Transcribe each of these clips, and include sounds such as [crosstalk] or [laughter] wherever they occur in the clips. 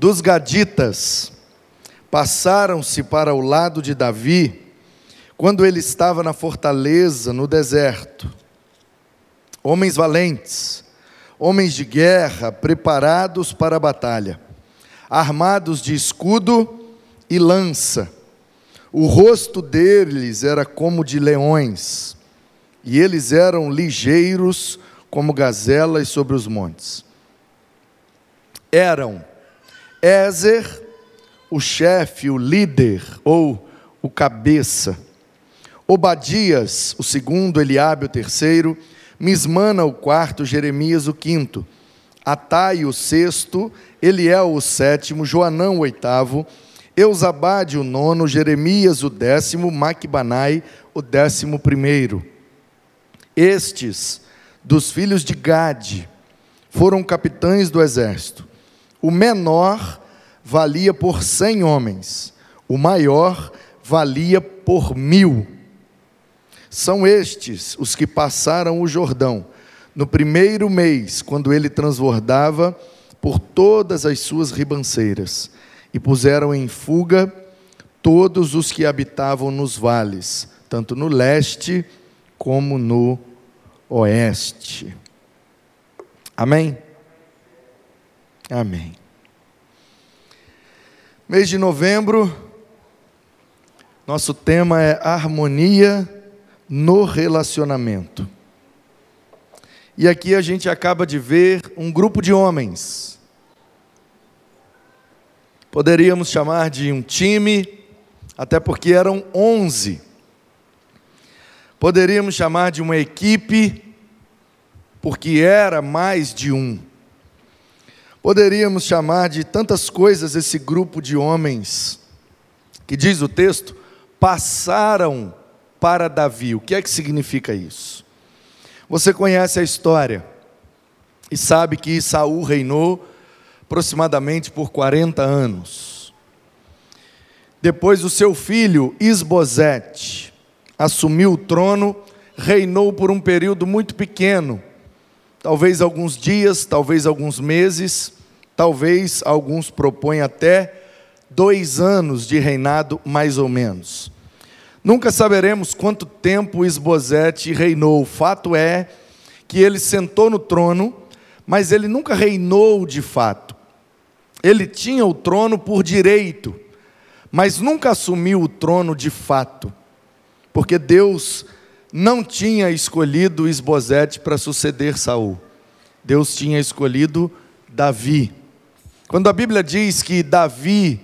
dos Gaditas passaram-se para o lado de Davi quando ele estava na fortaleza, no deserto. Homens valentes, homens de guerra, preparados para a batalha, armados de escudo e lança. O rosto deles era como de leões, e eles eram ligeiros como gazelas sobre os montes. Eram Ézer, o chefe, o líder ou o cabeça. Obadias, o segundo, Eliabe, o terceiro. Mismana, o quarto, Jeremias, o quinto. Atai, o sexto. Eliel, o sétimo. Joanão, o oitavo. Eusabade, o nono. Jeremias, o décimo. Maquibanai, o décimo primeiro. Estes, dos filhos de Gade, foram capitães do exército. O menor valia por cem homens, o maior valia por mil. São estes os que passaram o Jordão no primeiro mês, quando ele transbordava por todas as suas ribanceiras, e puseram em fuga todos os que habitavam nos vales, tanto no leste como no oeste. Amém? Amém. Mês de novembro, nosso tema é harmonia no relacionamento. E aqui a gente acaba de ver um grupo de homens. Poderíamos chamar de um time, até porque eram onze. Poderíamos chamar de uma equipe, porque era mais de um. Poderíamos chamar de tantas coisas esse grupo de homens, que diz o texto, passaram para Davi. O que é que significa isso? Você conhece a história e sabe que Saul reinou aproximadamente por 40 anos. Depois o seu filho Isbosete assumiu o trono, reinou por um período muito pequeno, talvez alguns dias, talvez alguns meses, talvez alguns propõem até dois anos de reinado, mais ou menos. Nunca saberemos quanto tempo Esbozete reinou. O fato é que ele sentou no trono, mas ele nunca reinou de fato. Ele tinha o trono por direito, mas nunca assumiu o trono de fato, porque Deus não tinha escolhido Esbozete para suceder Saul. Deus tinha escolhido Davi. Quando a Bíblia diz que Davi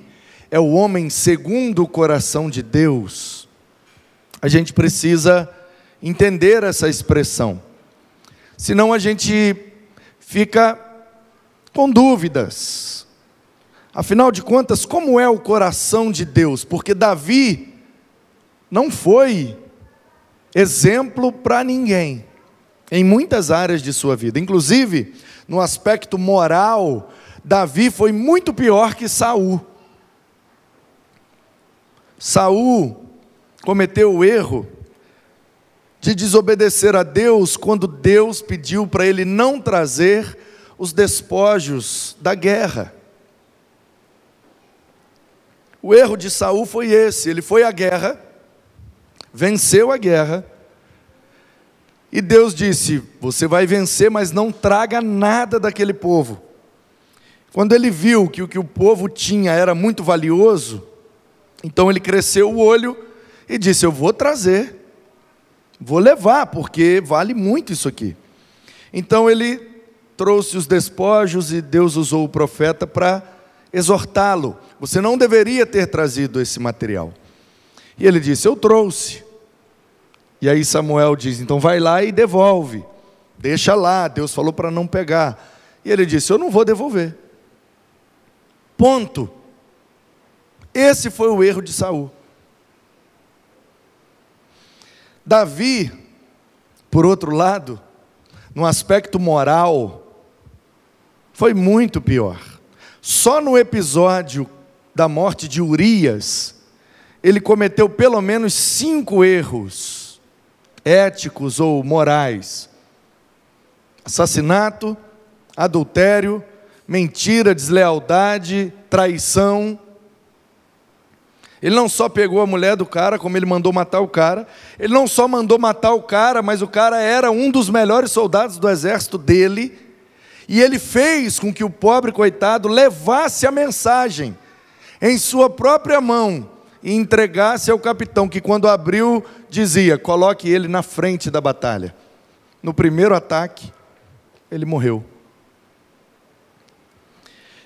é o homem segundo o coração de Deus, a gente precisa entender essa expressão. Senão a gente fica com dúvidas. Afinal de contas, como é o coração de Deus? Porque Davi não foi exemplo para ninguém em muitas áreas de sua vida, inclusive no aspecto moral, Davi foi muito pior que Saul. Saul cometeu o erro de desobedecer a Deus quando Deus pediu para ele não trazer os despojos da guerra. O erro de Saul foi esse, ele foi à guerra, venceu a guerra, e Deus disse: Você vai vencer, mas não traga nada daquele povo. Quando ele viu que o que o povo tinha era muito valioso, então ele cresceu o olho e disse: Eu vou trazer, vou levar, porque vale muito isso aqui. Então ele trouxe os despojos e Deus usou o profeta para exortá-lo. Você não deveria ter trazido esse material. E ele disse: Eu trouxe. E aí Samuel diz: então vai lá e devolve. Deixa lá, Deus falou para não pegar. E ele disse: eu não vou devolver. Ponto. Esse foi o erro de Saul. Davi, por outro lado, no aspecto moral, foi muito pior. Só no episódio da morte de Urias, ele cometeu pelo menos cinco erros éticos ou morais: assassinato, adultério, mentira, deslealdade, traição. Ele não só pegou a mulher do cara, como ele mandou matar o cara. Ele não só mandou matar o cara, mas o cara era um dos melhores soldados do exército dele. E ele fez com que o pobre coitado levasse a mensagem em sua própria mão e entregasse ao capitão, que quando abriu, dizia: coloque ele na frente da batalha. No primeiro ataque, ele morreu.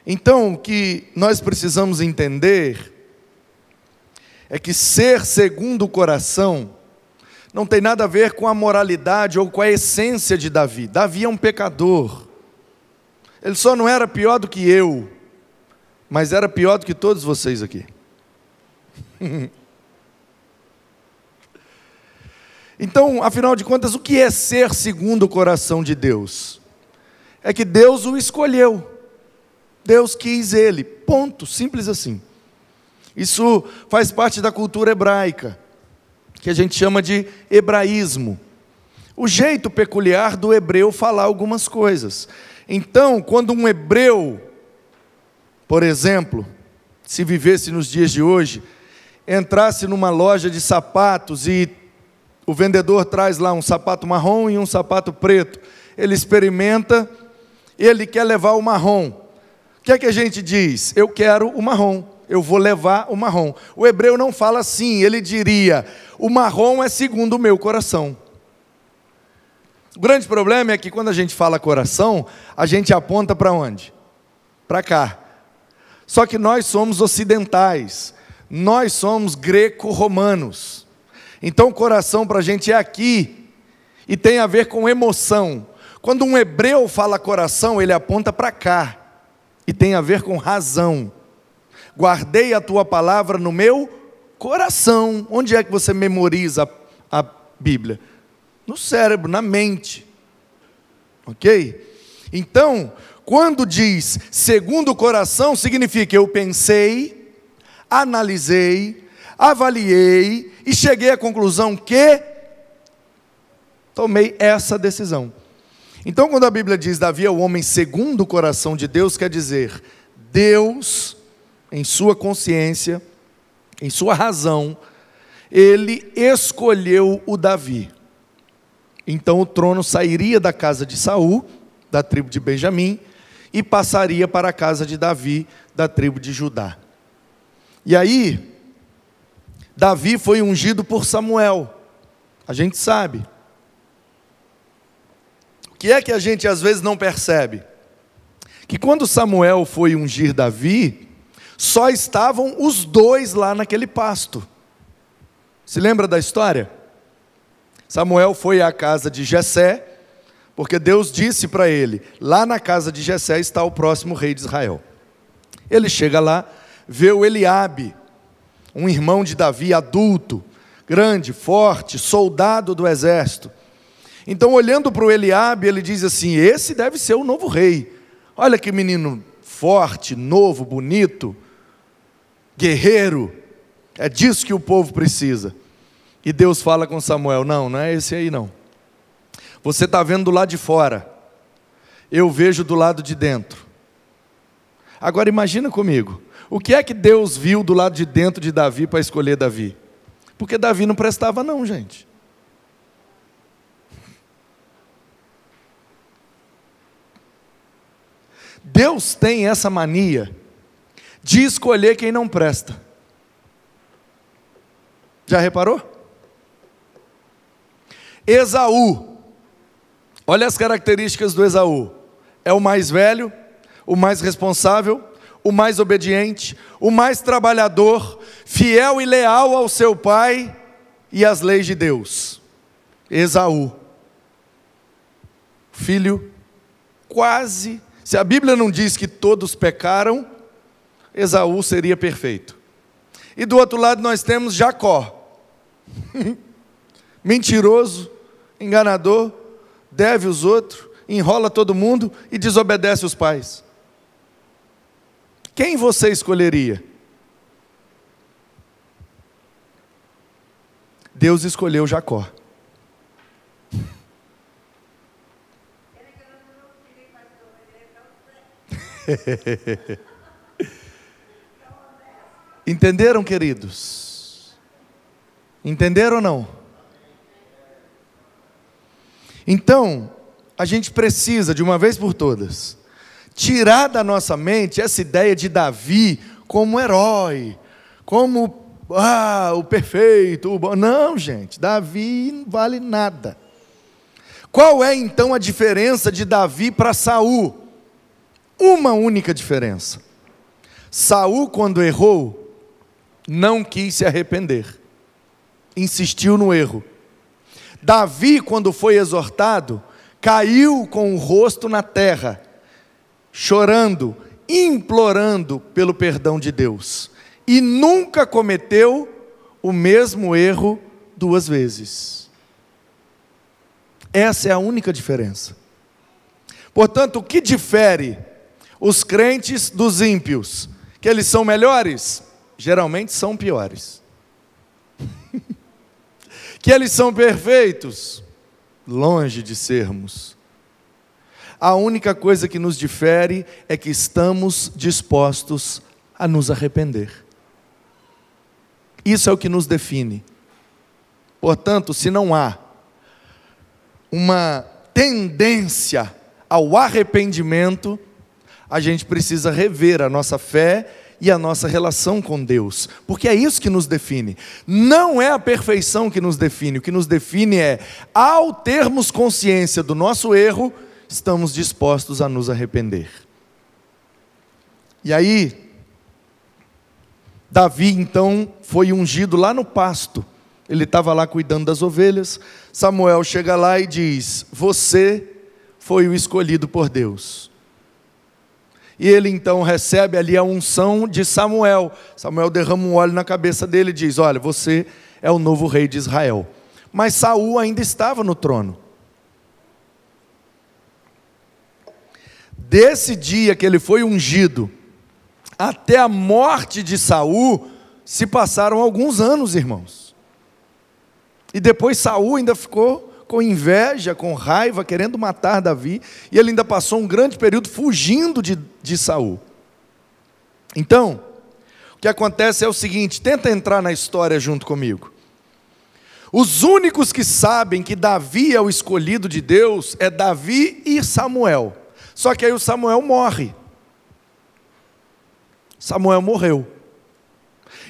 Então, o que nós precisamos entender é que ser segundo o coração não tem nada a ver com a moralidade ou com a essência de Davi. Davi é um pecador. Ele só não era pior do que eu, mas era pior do que todos vocês aqui. [laughs] então, afinal de contas, o que é ser segundo o coração de Deus? É que Deus o escolheu. Deus quis ele. Ponto, simples assim. Isso faz parte da cultura hebraica, que a gente chama de hebraísmo. O jeito peculiar do hebreu falar algumas coisas. Então, quando um hebreu, por exemplo, se vivesse nos dias de hoje, entrasse numa loja de sapatos e o vendedor traz lá um sapato marrom e um sapato preto, ele experimenta, ele quer levar o marrom. O que é que a gente diz? Eu quero o marrom, eu vou levar o marrom. O hebreu não fala assim, ele diria: o marrom é segundo o meu coração. O grande problema é que quando a gente fala coração, a gente aponta para onde? Para cá. Só que nós somos ocidentais, nós somos greco-romanos. Então, coração para a gente é aqui e tem a ver com emoção. Quando um hebreu fala coração, ele aponta para cá e tem a ver com razão. Guardei a tua palavra no meu coração. Onde é que você memoriza a Bíblia? no cérebro, na mente. Ok? Então, quando diz segundo o coração, significa eu pensei, analisei, avaliei e cheguei à conclusão que tomei essa decisão. Então, quando a Bíblia diz Davi é o homem segundo o coração de Deus, quer dizer, Deus, em sua consciência, em sua razão, ele escolheu o Davi. Então o trono sairia da casa de Saul, da tribo de Benjamim, e passaria para a casa de Davi, da tribo de Judá. E aí, Davi foi ungido por Samuel. A gente sabe. O que é que a gente às vezes não percebe? Que quando Samuel foi ungir Davi, só estavam os dois lá naquele pasto. Se lembra da história? Samuel foi à casa de Jessé, porque Deus disse para ele: lá na casa de Jessé está o próximo rei de Israel. Ele chega lá, vê o Eliabe, um irmão de Davi adulto, grande, forte, soldado do exército. Então, olhando para o Eliabe, ele diz assim: esse deve ser o novo rei. Olha que menino forte, novo, bonito, guerreiro. É disso que o povo precisa. E Deus fala com Samuel: Não, não é esse aí não. Você está vendo do lado de fora, eu vejo do lado de dentro. Agora imagina comigo, o que é que Deus viu do lado de dentro de Davi para escolher Davi? Porque Davi não prestava, não, gente. Deus tem essa mania de escolher quem não presta. Já reparou? Esaú. Olha as características do Esaú. É o mais velho, o mais responsável, o mais obediente, o mais trabalhador, fiel e leal ao seu pai e às leis de Deus. Esaú. Filho quase, se a Bíblia não diz que todos pecaram, Esaú seria perfeito. E do outro lado nós temos Jacó. [laughs] Mentiroso, enganador, deve os outros, enrola todo mundo e desobedece os pais. Quem você escolheria? Deus escolheu Jacó. [laughs] Entenderam, queridos? Entenderam ou não? Então, a gente precisa, de uma vez por todas, tirar da nossa mente essa ideia de Davi como herói, como ah, o perfeito, o bom. Não, gente, Davi não vale nada. Qual é então a diferença de Davi para Saul? Uma única diferença. Saul, quando errou, não quis se arrepender, insistiu no erro. Davi, quando foi exortado, caiu com o rosto na terra, chorando, implorando pelo perdão de Deus, e nunca cometeu o mesmo erro duas vezes. Essa é a única diferença. Portanto, o que difere os crentes dos ímpios? Que eles são melhores? Geralmente são piores. [laughs] que eles são perfeitos? Longe de sermos. A única coisa que nos difere é que estamos dispostos a nos arrepender. Isso é o que nos define. Portanto, se não há uma tendência ao arrependimento, a gente precisa rever a nossa fé e a nossa relação com Deus, porque é isso que nos define. Não é a perfeição que nos define, o que nos define é, ao termos consciência do nosso erro, estamos dispostos a nos arrepender. E aí, Davi então foi ungido lá no pasto, ele estava lá cuidando das ovelhas. Samuel chega lá e diz: Você foi o escolhido por Deus. E ele então recebe ali a unção de Samuel. Samuel derrama um óleo na cabeça dele e diz: Olha, você é o novo rei de Israel. Mas Saul ainda estava no trono. Desse dia que ele foi ungido até a morte de Saul, se passaram alguns anos, irmãos. E depois Saul ainda ficou com inveja, com raiva, querendo matar Davi, e ele ainda passou um grande período fugindo de, de Saul. Então, o que acontece é o seguinte: tenta entrar na história junto comigo. Os únicos que sabem que Davi é o escolhido de Deus é Davi e Samuel. Só que aí o Samuel morre. Samuel morreu.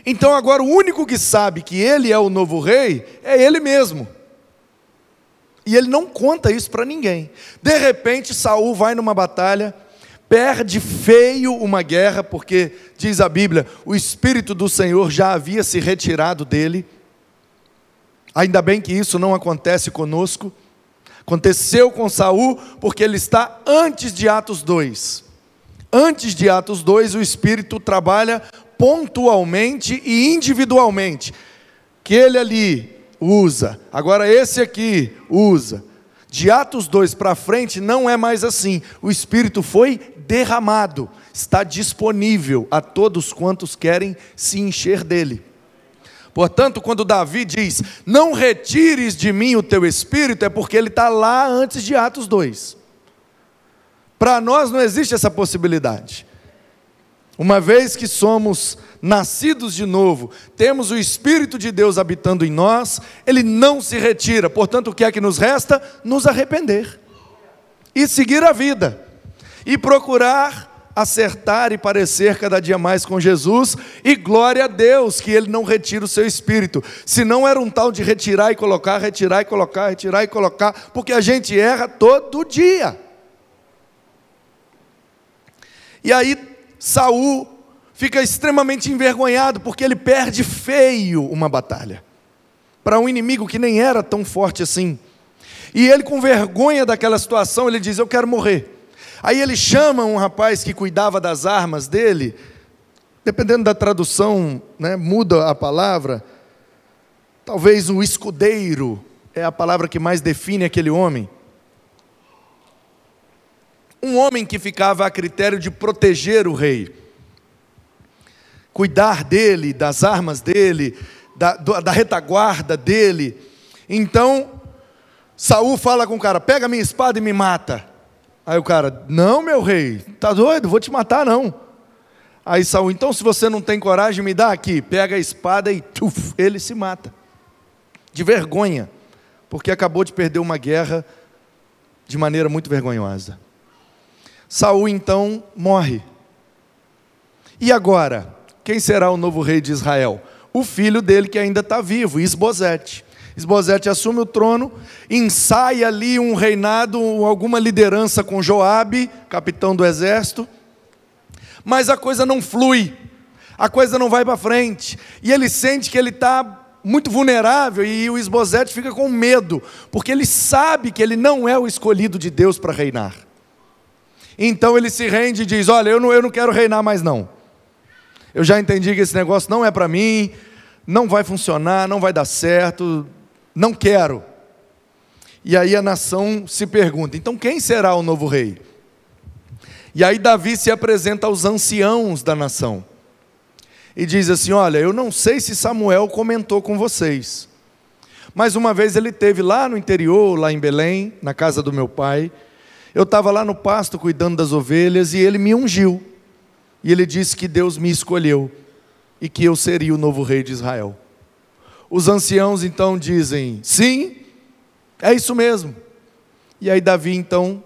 Então agora o único que sabe que ele é o novo rei é ele mesmo. E ele não conta isso para ninguém. De repente Saul vai numa batalha, perde feio uma guerra, porque diz a Bíblia, o espírito do Senhor já havia se retirado dele. Ainda bem que isso não acontece conosco. Aconteceu com Saul porque ele está antes de Atos 2. Antes de Atos 2, o espírito trabalha pontualmente e individualmente. Que ele ali usa, agora esse aqui usa. De Atos 2 para frente não é mais assim. O Espírito foi derramado, está disponível a todos quantos querem se encher dele. Portanto, quando Davi diz: Não retires de mim o teu espírito, é porque ele está lá antes de Atos 2. Para nós não existe essa possibilidade. Uma vez que somos nascidos de novo, temos o Espírito de Deus habitando em nós, ele não se retira. Portanto, o que é que nos resta? Nos arrepender e seguir a vida e procurar acertar e parecer cada dia mais com Jesus, e glória a Deus que Ele não retira o seu espírito, se não era um tal de retirar e colocar, retirar e colocar, retirar e colocar, porque a gente erra todo dia. E aí Saul fica extremamente envergonhado porque ele perde feio uma batalha para um inimigo que nem era tão forte assim. E ele com vergonha daquela situação, ele diz: "Eu quero morrer". Aí ele chama um rapaz que cuidava das armas dele, dependendo da tradução, né, muda a palavra. Talvez o escudeiro é a palavra que mais define aquele homem. Um homem que ficava a critério de proteger o rei, cuidar dele, das armas dele, da, da retaguarda dele. Então, Saul fala com o cara: pega minha espada e me mata. Aí o cara, não, meu rei, tá doido? Vou te matar, não. Aí Saul, então se você não tem coragem, me dá aqui. Pega a espada e tuf, ele se mata. De vergonha, porque acabou de perder uma guerra de maneira muito vergonhosa. Saul então morre. E agora, quem será o novo rei de Israel? O filho dele que ainda está vivo, Isbosete. Esbozete assume o trono, ensaia ali um reinado, alguma liderança com Joabe, capitão do exército, mas a coisa não flui, a coisa não vai para frente, e ele sente que ele está muito vulnerável e o Esbozete fica com medo, porque ele sabe que ele não é o escolhido de Deus para reinar. Então ele se rende e diz: Olha, eu não, eu não quero reinar mais não. Eu já entendi que esse negócio não é para mim, não vai funcionar, não vai dar certo, não quero. E aí a nação se pergunta: então quem será o novo rei? E aí Davi se apresenta aos anciãos da nação e diz assim: Olha, eu não sei se Samuel comentou com vocês, mas uma vez ele teve lá no interior, lá em Belém, na casa do meu pai. Eu estava lá no pasto cuidando das ovelhas e ele me ungiu. E ele disse que Deus me escolheu e que eu seria o novo rei de Israel. Os anciãos então dizem: sim, é isso mesmo. E aí Davi então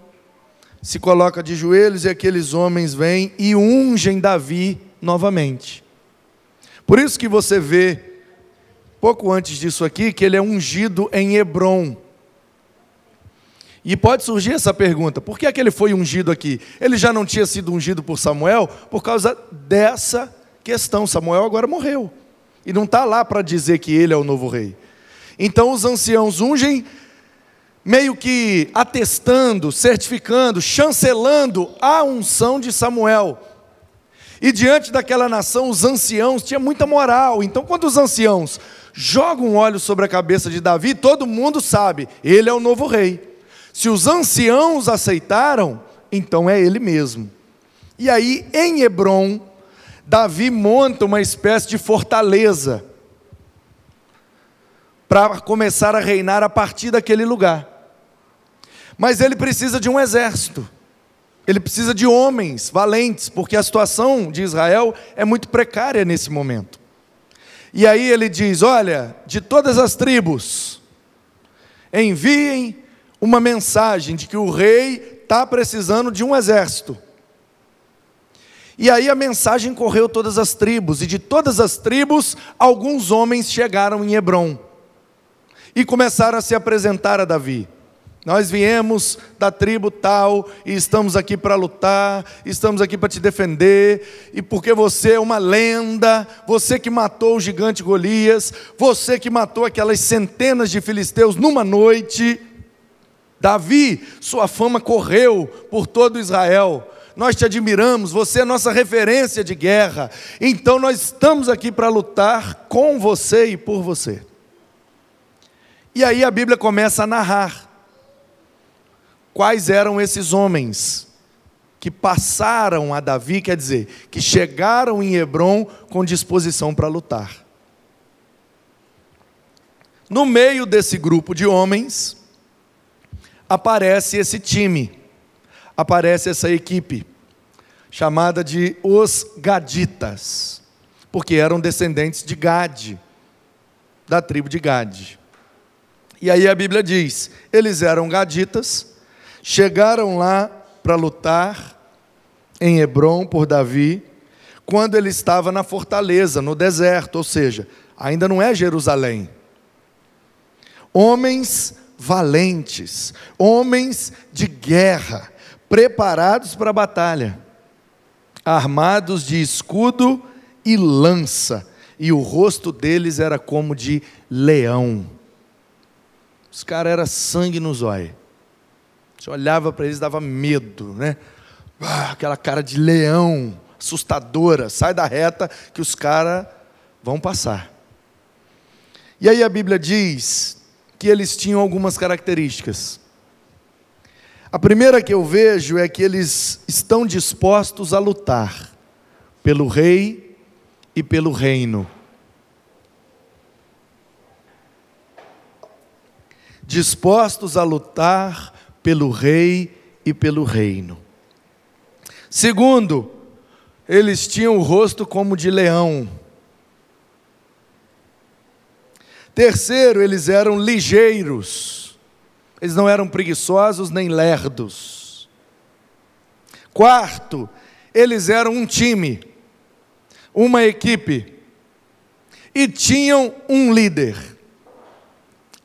se coloca de joelhos e aqueles homens vêm e ungem Davi novamente. Por isso que você vê, pouco antes disso aqui, que ele é ungido em Hebron. E pode surgir essa pergunta: por que é que ele foi ungido aqui? Ele já não tinha sido ungido por Samuel por causa dessa questão. Samuel agora morreu e não está lá para dizer que ele é o novo rei. Então os anciãos ungem, meio que atestando, certificando, chancelando a unção de Samuel. E diante daquela nação, os anciãos tinham muita moral. Então, quando os anciãos jogam óleo sobre a cabeça de Davi, todo mundo sabe, ele é o novo rei. Se os anciãos aceitaram, então é ele mesmo. E aí, em Hebron, Davi monta uma espécie de fortaleza para começar a reinar a partir daquele lugar. Mas ele precisa de um exército. Ele precisa de homens valentes, porque a situação de Israel é muito precária nesse momento. E aí ele diz: Olha, de todas as tribos, enviem uma mensagem de que o rei está precisando de um exército. E aí a mensagem correu todas as tribos, e de todas as tribos, alguns homens chegaram em Hebron e começaram a se apresentar a Davi. Nós viemos da tribo tal e estamos aqui para lutar, estamos aqui para te defender, e porque você é uma lenda, você que matou o gigante Golias, você que matou aquelas centenas de filisteus numa noite. Davi, sua fama correu por todo Israel nós te admiramos, você é nossa referência de guerra, então nós estamos aqui para lutar com você e por você. E aí a Bíblia começa a narrar quais eram esses homens que passaram a Davi, quer dizer, que chegaram em Hebron com disposição para lutar. No meio desse grupo de homens, aparece esse time aparece essa equipe, chamada de os Gaditas, porque eram descendentes de Gade, da tribo de Gade. E aí a Bíblia diz: eles eram Gaditas, chegaram lá para lutar em Hebron por Davi, quando ele estava na fortaleza, no deserto, ou seja, ainda não é Jerusalém. Homens valentes, homens de guerra, preparados para a batalha, armados de escudo e lança, e o rosto deles era como de leão. Os caras eram sangue nos olhos. Você olhava para eles dava medo, né? Ah, aquela cara de leão, assustadora. Sai da reta que os caras vão passar. E aí a Bíblia diz que eles tinham algumas características. A primeira que eu vejo é que eles estão dispostos a lutar pelo rei e pelo reino. Dispostos a lutar pelo rei e pelo reino. Segundo, eles tinham o rosto como de leão. Terceiro, eles eram ligeiros. Eles não eram preguiçosos nem lerdos. Quarto, eles eram um time, uma equipe. E tinham um líder.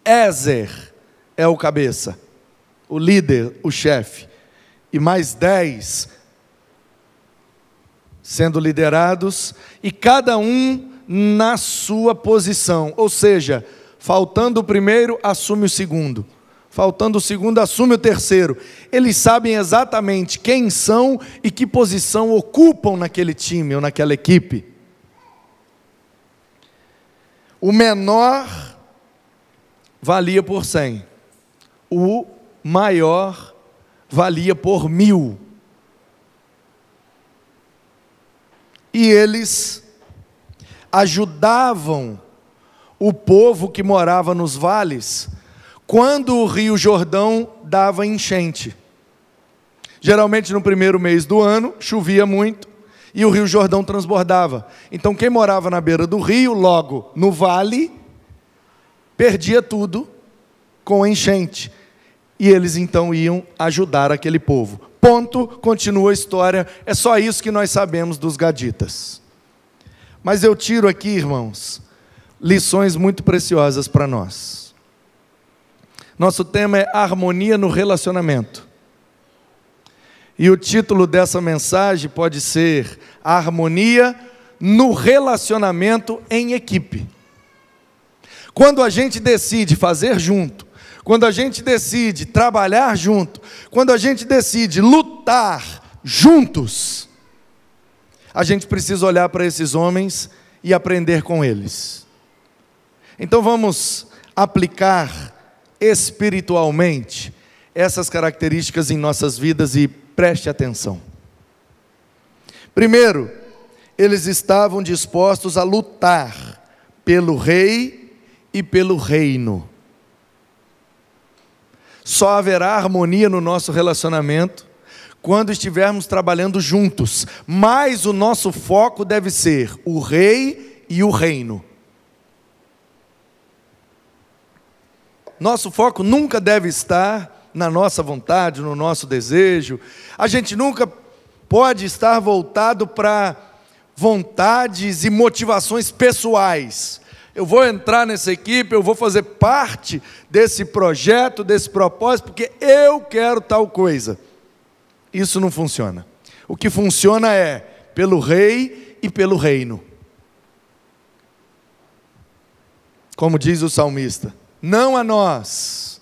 Ézer é o cabeça, o líder, o chefe. E mais dez sendo liderados, e cada um na sua posição, ou seja, faltando o primeiro, assume o segundo, faltando o segundo, assume o terceiro. Eles sabem exatamente quem são e que posição ocupam naquele time ou naquela equipe. O menor valia por cem, o maior valia por mil. E eles ajudavam o povo que morava nos vales quando o rio Jordão dava enchente. Geralmente no primeiro mês do ano chovia muito e o rio Jordão transbordava. Então quem morava na beira do rio, logo no vale, perdia tudo com a enchente. E eles então iam ajudar aquele povo. Ponto, continua a história. É só isso que nós sabemos dos gaditas. Mas eu tiro aqui, irmãos, lições muito preciosas para nós. Nosso tema é harmonia no relacionamento. E o título dessa mensagem pode ser Harmonia no relacionamento em equipe. Quando a gente decide fazer junto, quando a gente decide trabalhar junto, quando a gente decide lutar juntos, a gente precisa olhar para esses homens e aprender com eles. Então vamos aplicar espiritualmente essas características em nossas vidas e preste atenção. Primeiro, eles estavam dispostos a lutar pelo rei e pelo reino. Só haverá harmonia no nosso relacionamento quando estivermos trabalhando juntos, mas o nosso foco deve ser o rei e o reino. Nosso foco nunca deve estar na nossa vontade, no nosso desejo. A gente nunca pode estar voltado para vontades e motivações pessoais eu vou entrar nessa equipe, eu vou fazer parte desse projeto, desse propósito, porque eu quero tal coisa. Isso não funciona. O que funciona é pelo rei e pelo reino. Como diz o salmista: não a nós,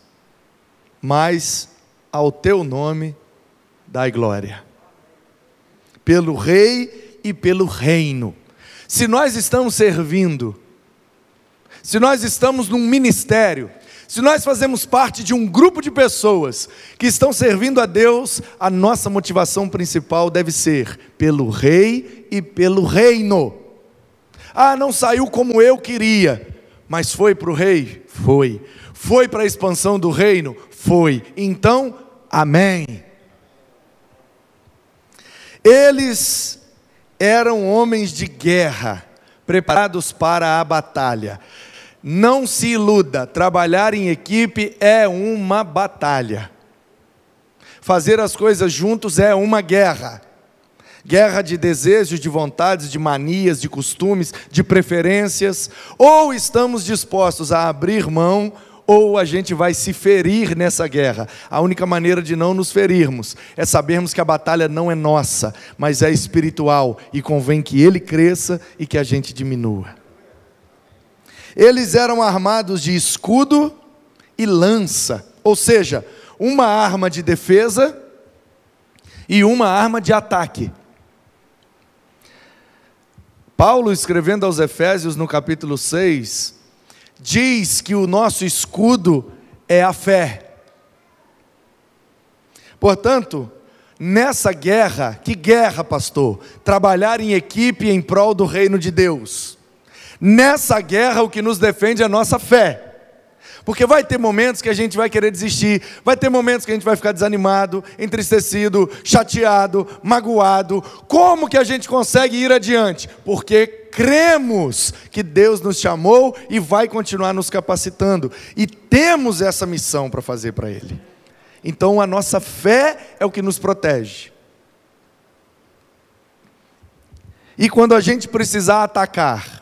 mas ao teu nome dai glória. Pelo rei e pelo reino. Se nós estamos servindo se nós estamos num ministério, se nós fazemos parte de um grupo de pessoas que estão servindo a Deus, a nossa motivação principal deve ser pelo Rei e pelo reino. Ah, não saiu como eu queria, mas foi para o Rei? Foi. Foi para a expansão do reino? Foi. Então, amém. Eles eram homens de guerra, preparados para a batalha. Não se iluda, trabalhar em equipe é uma batalha. Fazer as coisas juntos é uma guerra. Guerra de desejos, de vontades, de manias, de costumes, de preferências. Ou estamos dispostos a abrir mão, ou a gente vai se ferir nessa guerra. A única maneira de não nos ferirmos é sabermos que a batalha não é nossa, mas é espiritual e convém que ele cresça e que a gente diminua. Eles eram armados de escudo e lança, ou seja, uma arma de defesa e uma arma de ataque. Paulo, escrevendo aos Efésios no capítulo 6, diz que o nosso escudo é a fé. Portanto, nessa guerra, que guerra, pastor? Trabalhar em equipe em prol do reino de Deus. Nessa guerra, o que nos defende é a nossa fé. Porque vai ter momentos que a gente vai querer desistir, vai ter momentos que a gente vai ficar desanimado, entristecido, chateado, magoado. Como que a gente consegue ir adiante? Porque cremos que Deus nos chamou e vai continuar nos capacitando. E temos essa missão para fazer para Ele. Então a nossa fé é o que nos protege. E quando a gente precisar atacar,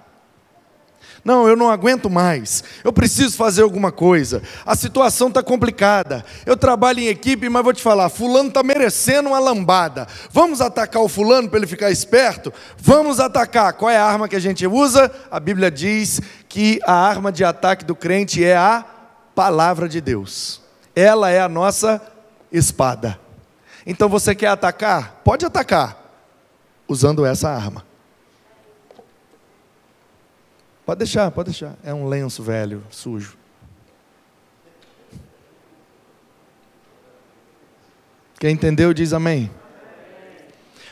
não, eu não aguento mais. Eu preciso fazer alguma coisa. A situação está complicada. Eu trabalho em equipe, mas vou te falar: Fulano está merecendo uma lambada. Vamos atacar o Fulano para ele ficar esperto? Vamos atacar. Qual é a arma que a gente usa? A Bíblia diz que a arma de ataque do crente é a palavra de Deus. Ela é a nossa espada. Então você quer atacar? Pode atacar, usando essa arma. Pode deixar, pode deixar. É um lenço velho, sujo. Quem entendeu diz amém.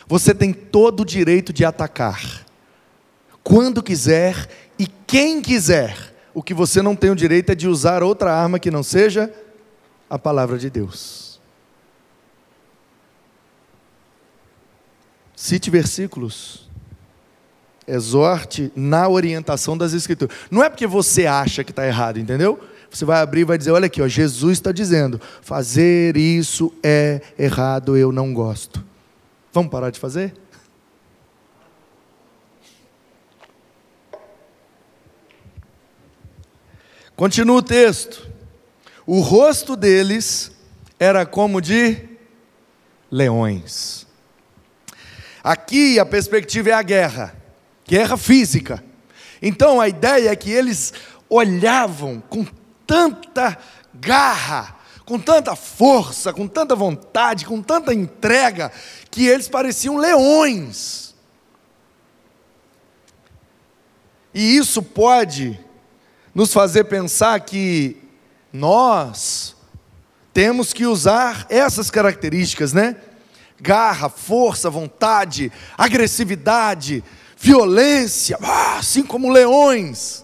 Você tem todo o direito de atacar, quando quiser e quem quiser. O que você não tem o direito é de usar outra arma que não seja a palavra de Deus. Cite versículos exorte na orientação das Escrituras. Não é porque você acha que está errado, entendeu? Você vai abrir e vai dizer: olha aqui, ó, Jesus está dizendo, fazer isso é errado, eu não gosto. Vamos parar de fazer? Continua o texto. O rosto deles era como de leões. Aqui a perspectiva é a guerra guerra física. Então a ideia é que eles olhavam com tanta garra, com tanta força, com tanta vontade, com tanta entrega, que eles pareciam leões. E isso pode nos fazer pensar que nós temos que usar essas características, né? Garra, força, vontade, agressividade, violência, ah, assim como leões.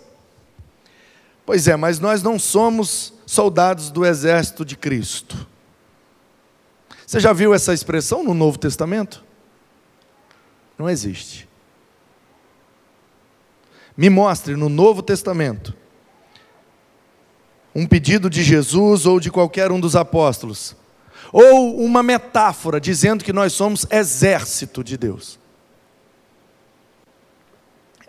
Pois é, mas nós não somos soldados do exército de Cristo. Você já viu essa expressão no Novo Testamento? Não existe. Me mostre no Novo Testamento um pedido de Jesus ou de qualquer um dos apóstolos, ou uma metáfora dizendo que nós somos exército de Deus.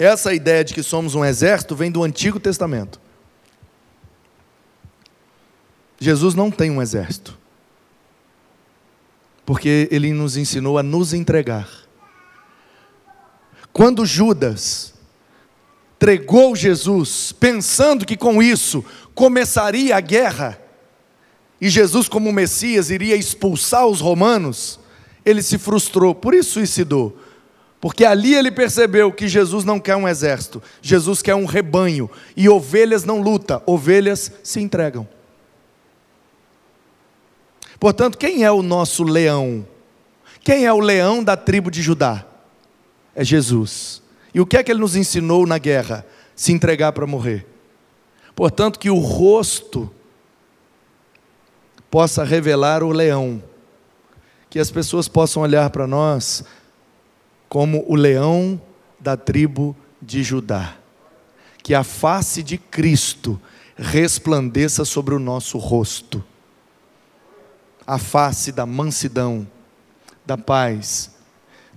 Essa ideia de que somos um exército vem do Antigo Testamento. Jesus não tem um exército, porque ele nos ensinou a nos entregar. Quando Judas entregou Jesus, pensando que com isso começaria a guerra, e Jesus, como Messias, iria expulsar os romanos, ele se frustrou, por isso suicidou porque ali ele percebeu que Jesus não quer um exército, Jesus quer um rebanho. E ovelhas não lutam, ovelhas se entregam. Portanto, quem é o nosso leão? Quem é o leão da tribo de Judá? É Jesus. E o que é que ele nos ensinou na guerra? Se entregar para morrer. Portanto, que o rosto possa revelar o leão, que as pessoas possam olhar para nós como o leão da tribo de Judá. Que a face de Cristo resplandeça sobre o nosso rosto. A face da mansidão, da paz,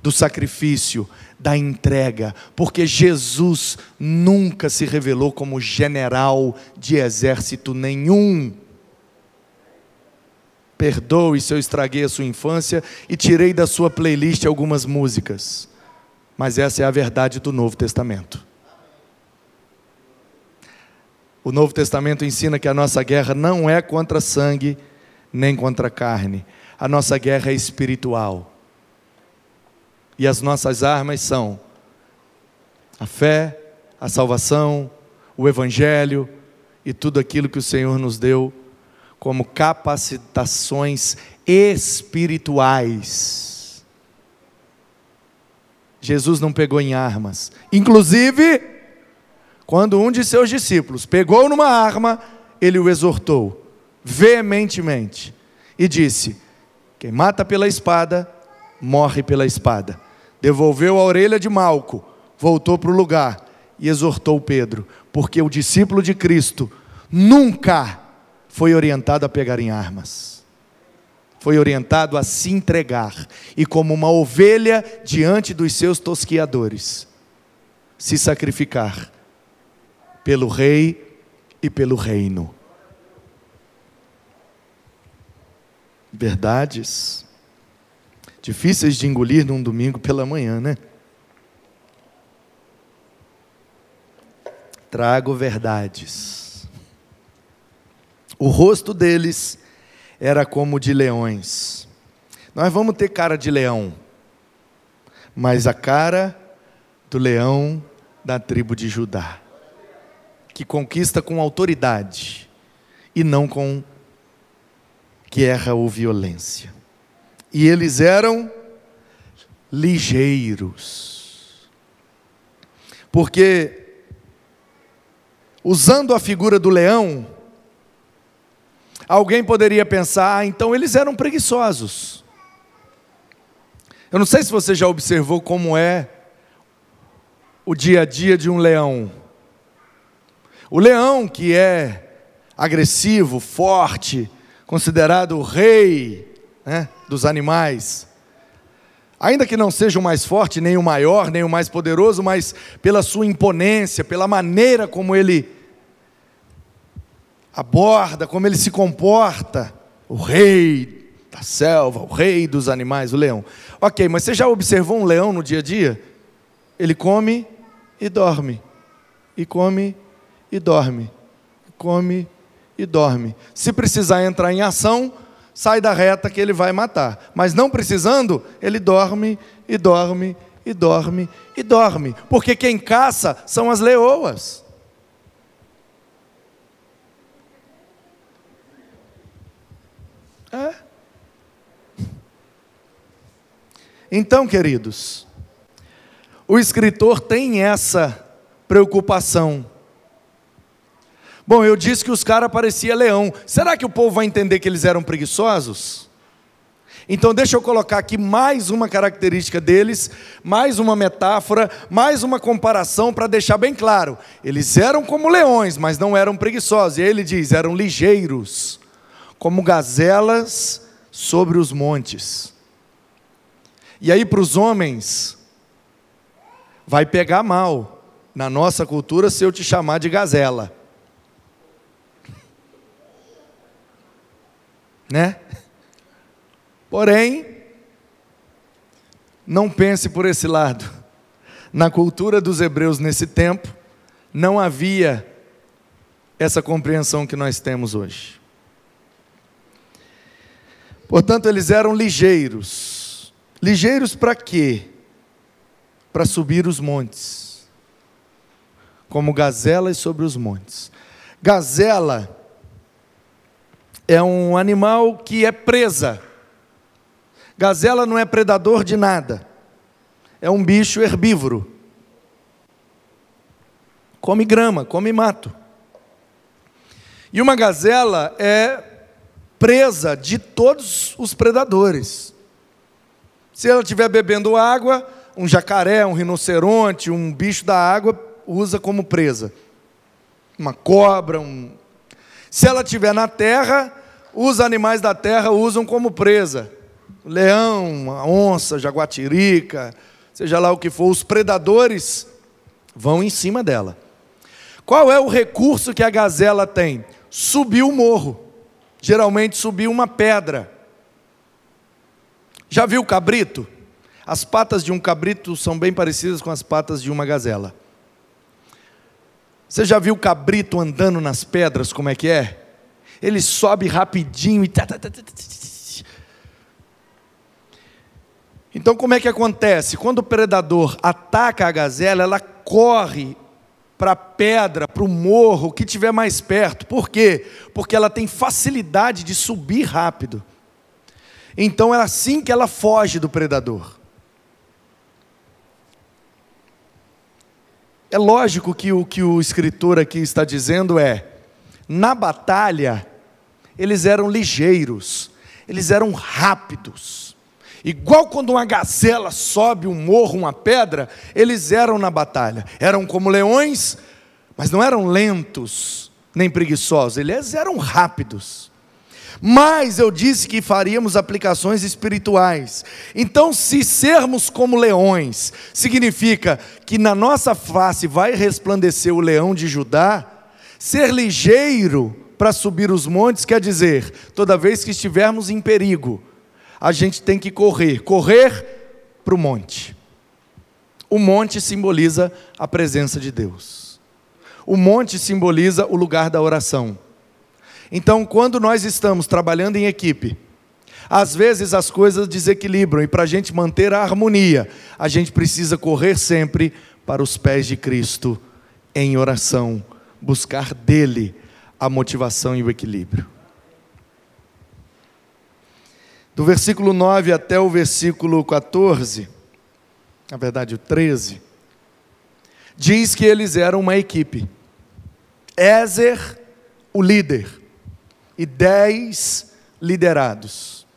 do sacrifício, da entrega, porque Jesus nunca se revelou como general de exército nenhum. Perdoe se eu estraguei a sua infância e tirei da sua playlist algumas músicas. Mas essa é a verdade do Novo Testamento. O Novo Testamento ensina que a nossa guerra não é contra sangue nem contra carne. A nossa guerra é espiritual. E as nossas armas são a fé, a salvação, o Evangelho e tudo aquilo que o Senhor nos deu como capacitações espirituais. Jesus não pegou em armas. Inclusive, quando um de seus discípulos pegou numa arma, ele o exortou veementemente e disse: Quem mata pela espada, morre pela espada. Devolveu a orelha de Malco, voltou para o lugar e exortou Pedro, porque o discípulo de Cristo nunca foi orientado a pegar em armas. Foi orientado a se entregar e, como uma ovelha diante dos seus tosquiadores, se sacrificar pelo rei e pelo reino. Verdades difíceis de engolir num domingo pela manhã, né? Trago verdades. O rosto deles era como de leões. Nós vamos ter cara de leão, mas a cara do leão da tribo de Judá, que conquista com autoridade e não com guerra ou violência. E eles eram ligeiros. Porque, usando a figura do leão, alguém poderia pensar, ah, então eles eram preguiçosos. Eu não sei se você já observou como é o dia a dia de um leão. O leão, que é agressivo, forte, considerado o rei né, dos animais. Ainda que não seja o mais forte, nem o maior, nem o mais poderoso, mas pela sua imponência, pela maneira como ele aborda, como ele se comporta, o rei da selva, o rei dos animais, o leão. Ok, mas você já observou um leão no dia a dia? Ele come e dorme, e come e dorme, come e dorme. Se precisar entrar em ação, sai da reta que ele vai matar. Mas não precisando, ele dorme e dorme e dorme e dorme. Porque quem caça são as leoas. Então, queridos, o escritor tem essa preocupação Bom, eu disse que os caras pareciam leão. Será que o povo vai entender que eles eram preguiçosos? Então, deixa eu colocar aqui mais uma característica deles, mais uma metáfora, mais uma comparação para deixar bem claro. Eles eram como leões, mas não eram preguiçosos. E aí ele diz: eram ligeiros, como gazelas sobre os montes. E aí, para os homens, vai pegar mal na nossa cultura se eu te chamar de gazela. [laughs] né? Porém, não pense por esse lado. Na cultura dos hebreus nesse tempo, não havia essa compreensão que nós temos hoje. Portanto, eles eram ligeiros. Ligeiros para quê? Para subir os montes. Como gazelas sobre os montes. Gazela é um animal que é presa. Gazela não é predador de nada. É um bicho herbívoro. Come grama, come mato. E uma gazela é presa de todos os predadores. Se ela estiver bebendo água, um jacaré, um rinoceronte, um bicho da água usa como presa. Uma cobra, um se ela estiver na terra, os animais da terra usam como presa. Leão, a onça, jaguatirica, seja lá o que for, os predadores vão em cima dela. Qual é o recurso que a gazela tem? Subir o morro. Geralmente subir uma pedra. Já viu o cabrito? As patas de um cabrito são bem parecidas com as patas de uma gazela. Você já viu o cabrito andando nas pedras, como é que é? Ele sobe rapidinho e. Então, como é que acontece? Quando o predador ataca a gazela, ela corre para a pedra, para o morro, que tiver mais perto. Por quê? Porque ela tem facilidade de subir rápido. Então é assim que ela foge do predador. É lógico que o que o escritor aqui está dizendo é: Na batalha, eles eram ligeiros, eles eram rápidos. Igual quando uma gazela sobe um morro, uma pedra, eles eram na batalha. Eram como leões, mas não eram lentos nem preguiçosos, eles eram rápidos. Mas eu disse que faríamos aplicações espirituais. Então, se sermos como leões, significa que na nossa face vai resplandecer o leão de Judá, ser ligeiro para subir os montes quer dizer, toda vez que estivermos em perigo, a gente tem que correr correr para o monte. O monte simboliza a presença de Deus. O monte simboliza o lugar da oração. Então, quando nós estamos trabalhando em equipe, às vezes as coisas desequilibram e para a gente manter a harmonia, a gente precisa correr sempre para os pés de Cristo em oração, buscar dele a motivação e o equilíbrio. Do versículo 9 até o versículo 14, na verdade o 13, diz que eles eram uma equipe. Ézer, o líder e dez liderados.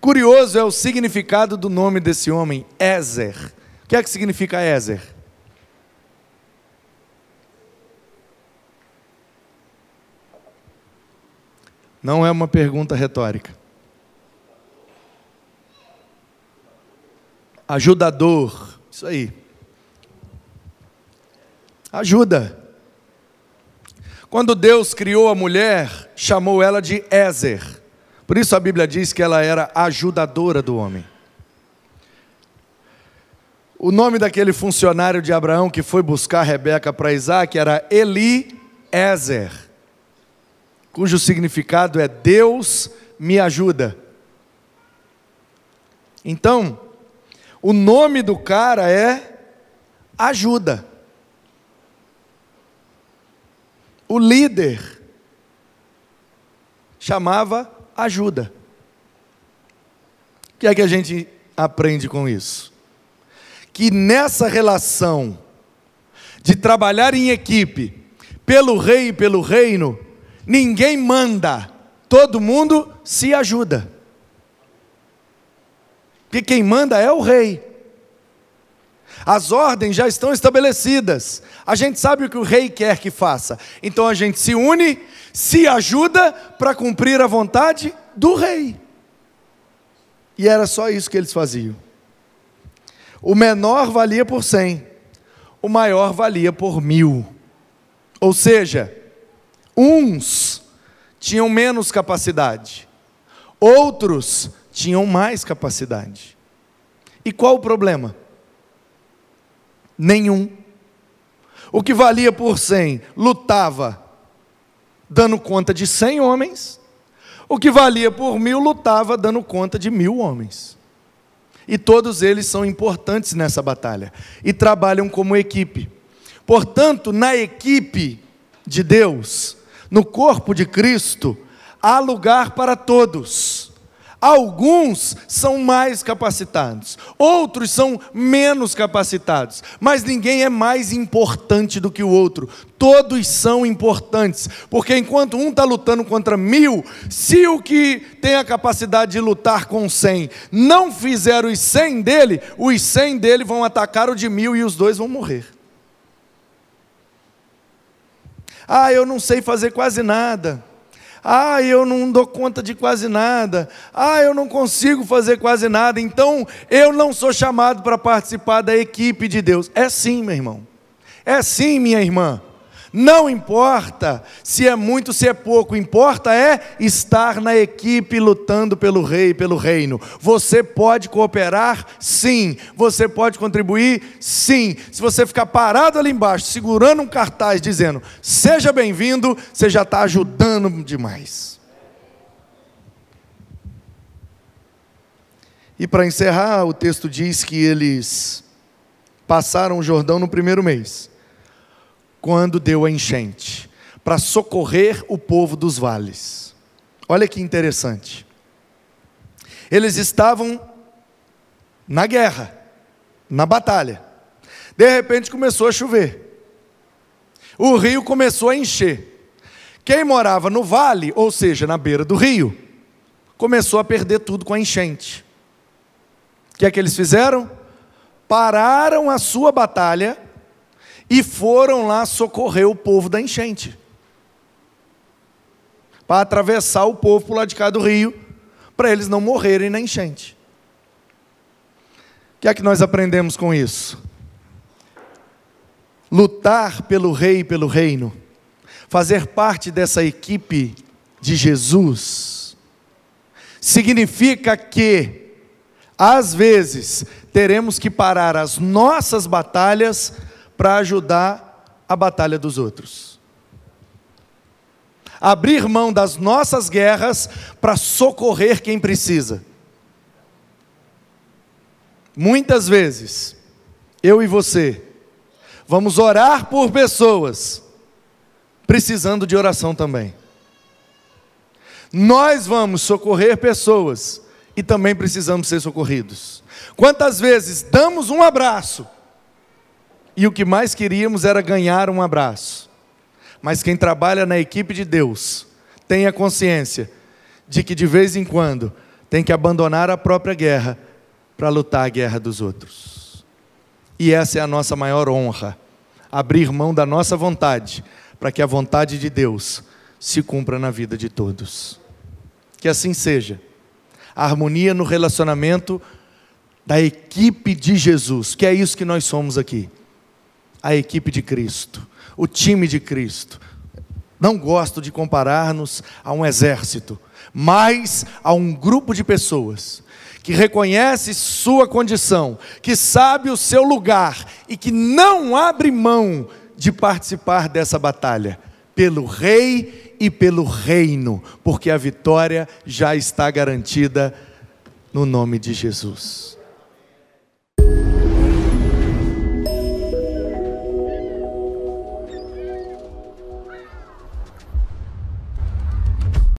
Curioso é o significado do nome desse homem, Ézer. O que é que significa Ézer? Não é uma pergunta retórica. Ajudador, isso aí. Ajuda. Quando Deus criou a mulher, chamou ela de Ézer. Por isso a Bíblia diz que ela era ajudadora do homem. O nome daquele funcionário de Abraão que foi buscar Rebeca para Isaac era Eliezer, cujo significado é Deus me ajuda. Então, o nome do cara é ajuda. O líder chamava ajuda. O que é que a gente aprende com isso? Que nessa relação de trabalhar em equipe, pelo rei e pelo reino, ninguém manda, todo mundo se ajuda. Porque quem manda é o rei. As ordens já estão estabelecidas. A gente sabe o que o rei quer que faça. Então a gente se une, se ajuda para cumprir a vontade do rei. E era só isso que eles faziam. O menor valia por cem, o maior valia por mil. Ou seja, uns tinham menos capacidade, outros tinham mais capacidade. E qual o problema? Nenhum. O que valia por cem lutava dando conta de cem homens. O que valia por mil lutava dando conta de mil homens. E todos eles são importantes nessa batalha e trabalham como equipe. Portanto, na equipe de Deus, no corpo de Cristo, há lugar para todos. Alguns são mais capacitados, outros são menos capacitados, mas ninguém é mais importante do que o outro. Todos são importantes, porque enquanto um está lutando contra mil, se o que tem a capacidade de lutar com cem não fizer os cem dele, os cem dele vão atacar o de mil e os dois vão morrer. Ah, eu não sei fazer quase nada. Ah, eu não dou conta de quase nada. Ah, eu não consigo fazer quase nada. Então, eu não sou chamado para participar da equipe de Deus. É sim, meu irmão. É sim, minha irmã. Não importa se é muito, se é pouco, importa é estar na equipe lutando pelo rei, pelo reino. Você pode cooperar? Sim. Você pode contribuir? Sim. Se você ficar parado ali embaixo, segurando um cartaz dizendo: Seja bem-vindo, você já está ajudando demais. E para encerrar, o texto diz que eles passaram o Jordão no primeiro mês quando deu a enchente, para socorrer o povo dos vales. Olha que interessante. Eles estavam na guerra, na batalha. De repente começou a chover. O rio começou a encher. Quem morava no vale, ou seja, na beira do rio, começou a perder tudo com a enchente. O que é que eles fizeram? Pararam a sua batalha e foram lá socorrer o povo da enchente. Para atravessar o povo para o lado de cá do rio, para eles não morrerem na enchente. O que é que nós aprendemos com isso? Lutar pelo rei e pelo reino, fazer parte dessa equipe de Jesus, significa que, às vezes, teremos que parar as nossas batalhas para ajudar a batalha dos outros. Abrir mão das nossas guerras para socorrer quem precisa. Muitas vezes, eu e você, vamos orar por pessoas precisando de oração também. Nós vamos socorrer pessoas e também precisamos ser socorridos. Quantas vezes damos um abraço e o que mais queríamos era ganhar um abraço. Mas quem trabalha na equipe de Deus tem a consciência de que de vez em quando tem que abandonar a própria guerra para lutar a guerra dos outros. E essa é a nossa maior honra, abrir mão da nossa vontade para que a vontade de Deus se cumpra na vida de todos. Que assim seja. A harmonia no relacionamento da equipe de Jesus, que é isso que nós somos aqui a equipe de Cristo, o time de Cristo. Não gosto de comparar-nos a um exército, mas a um grupo de pessoas que reconhece sua condição, que sabe o seu lugar e que não abre mão de participar dessa batalha pelo rei e pelo reino, porque a vitória já está garantida no nome de Jesus.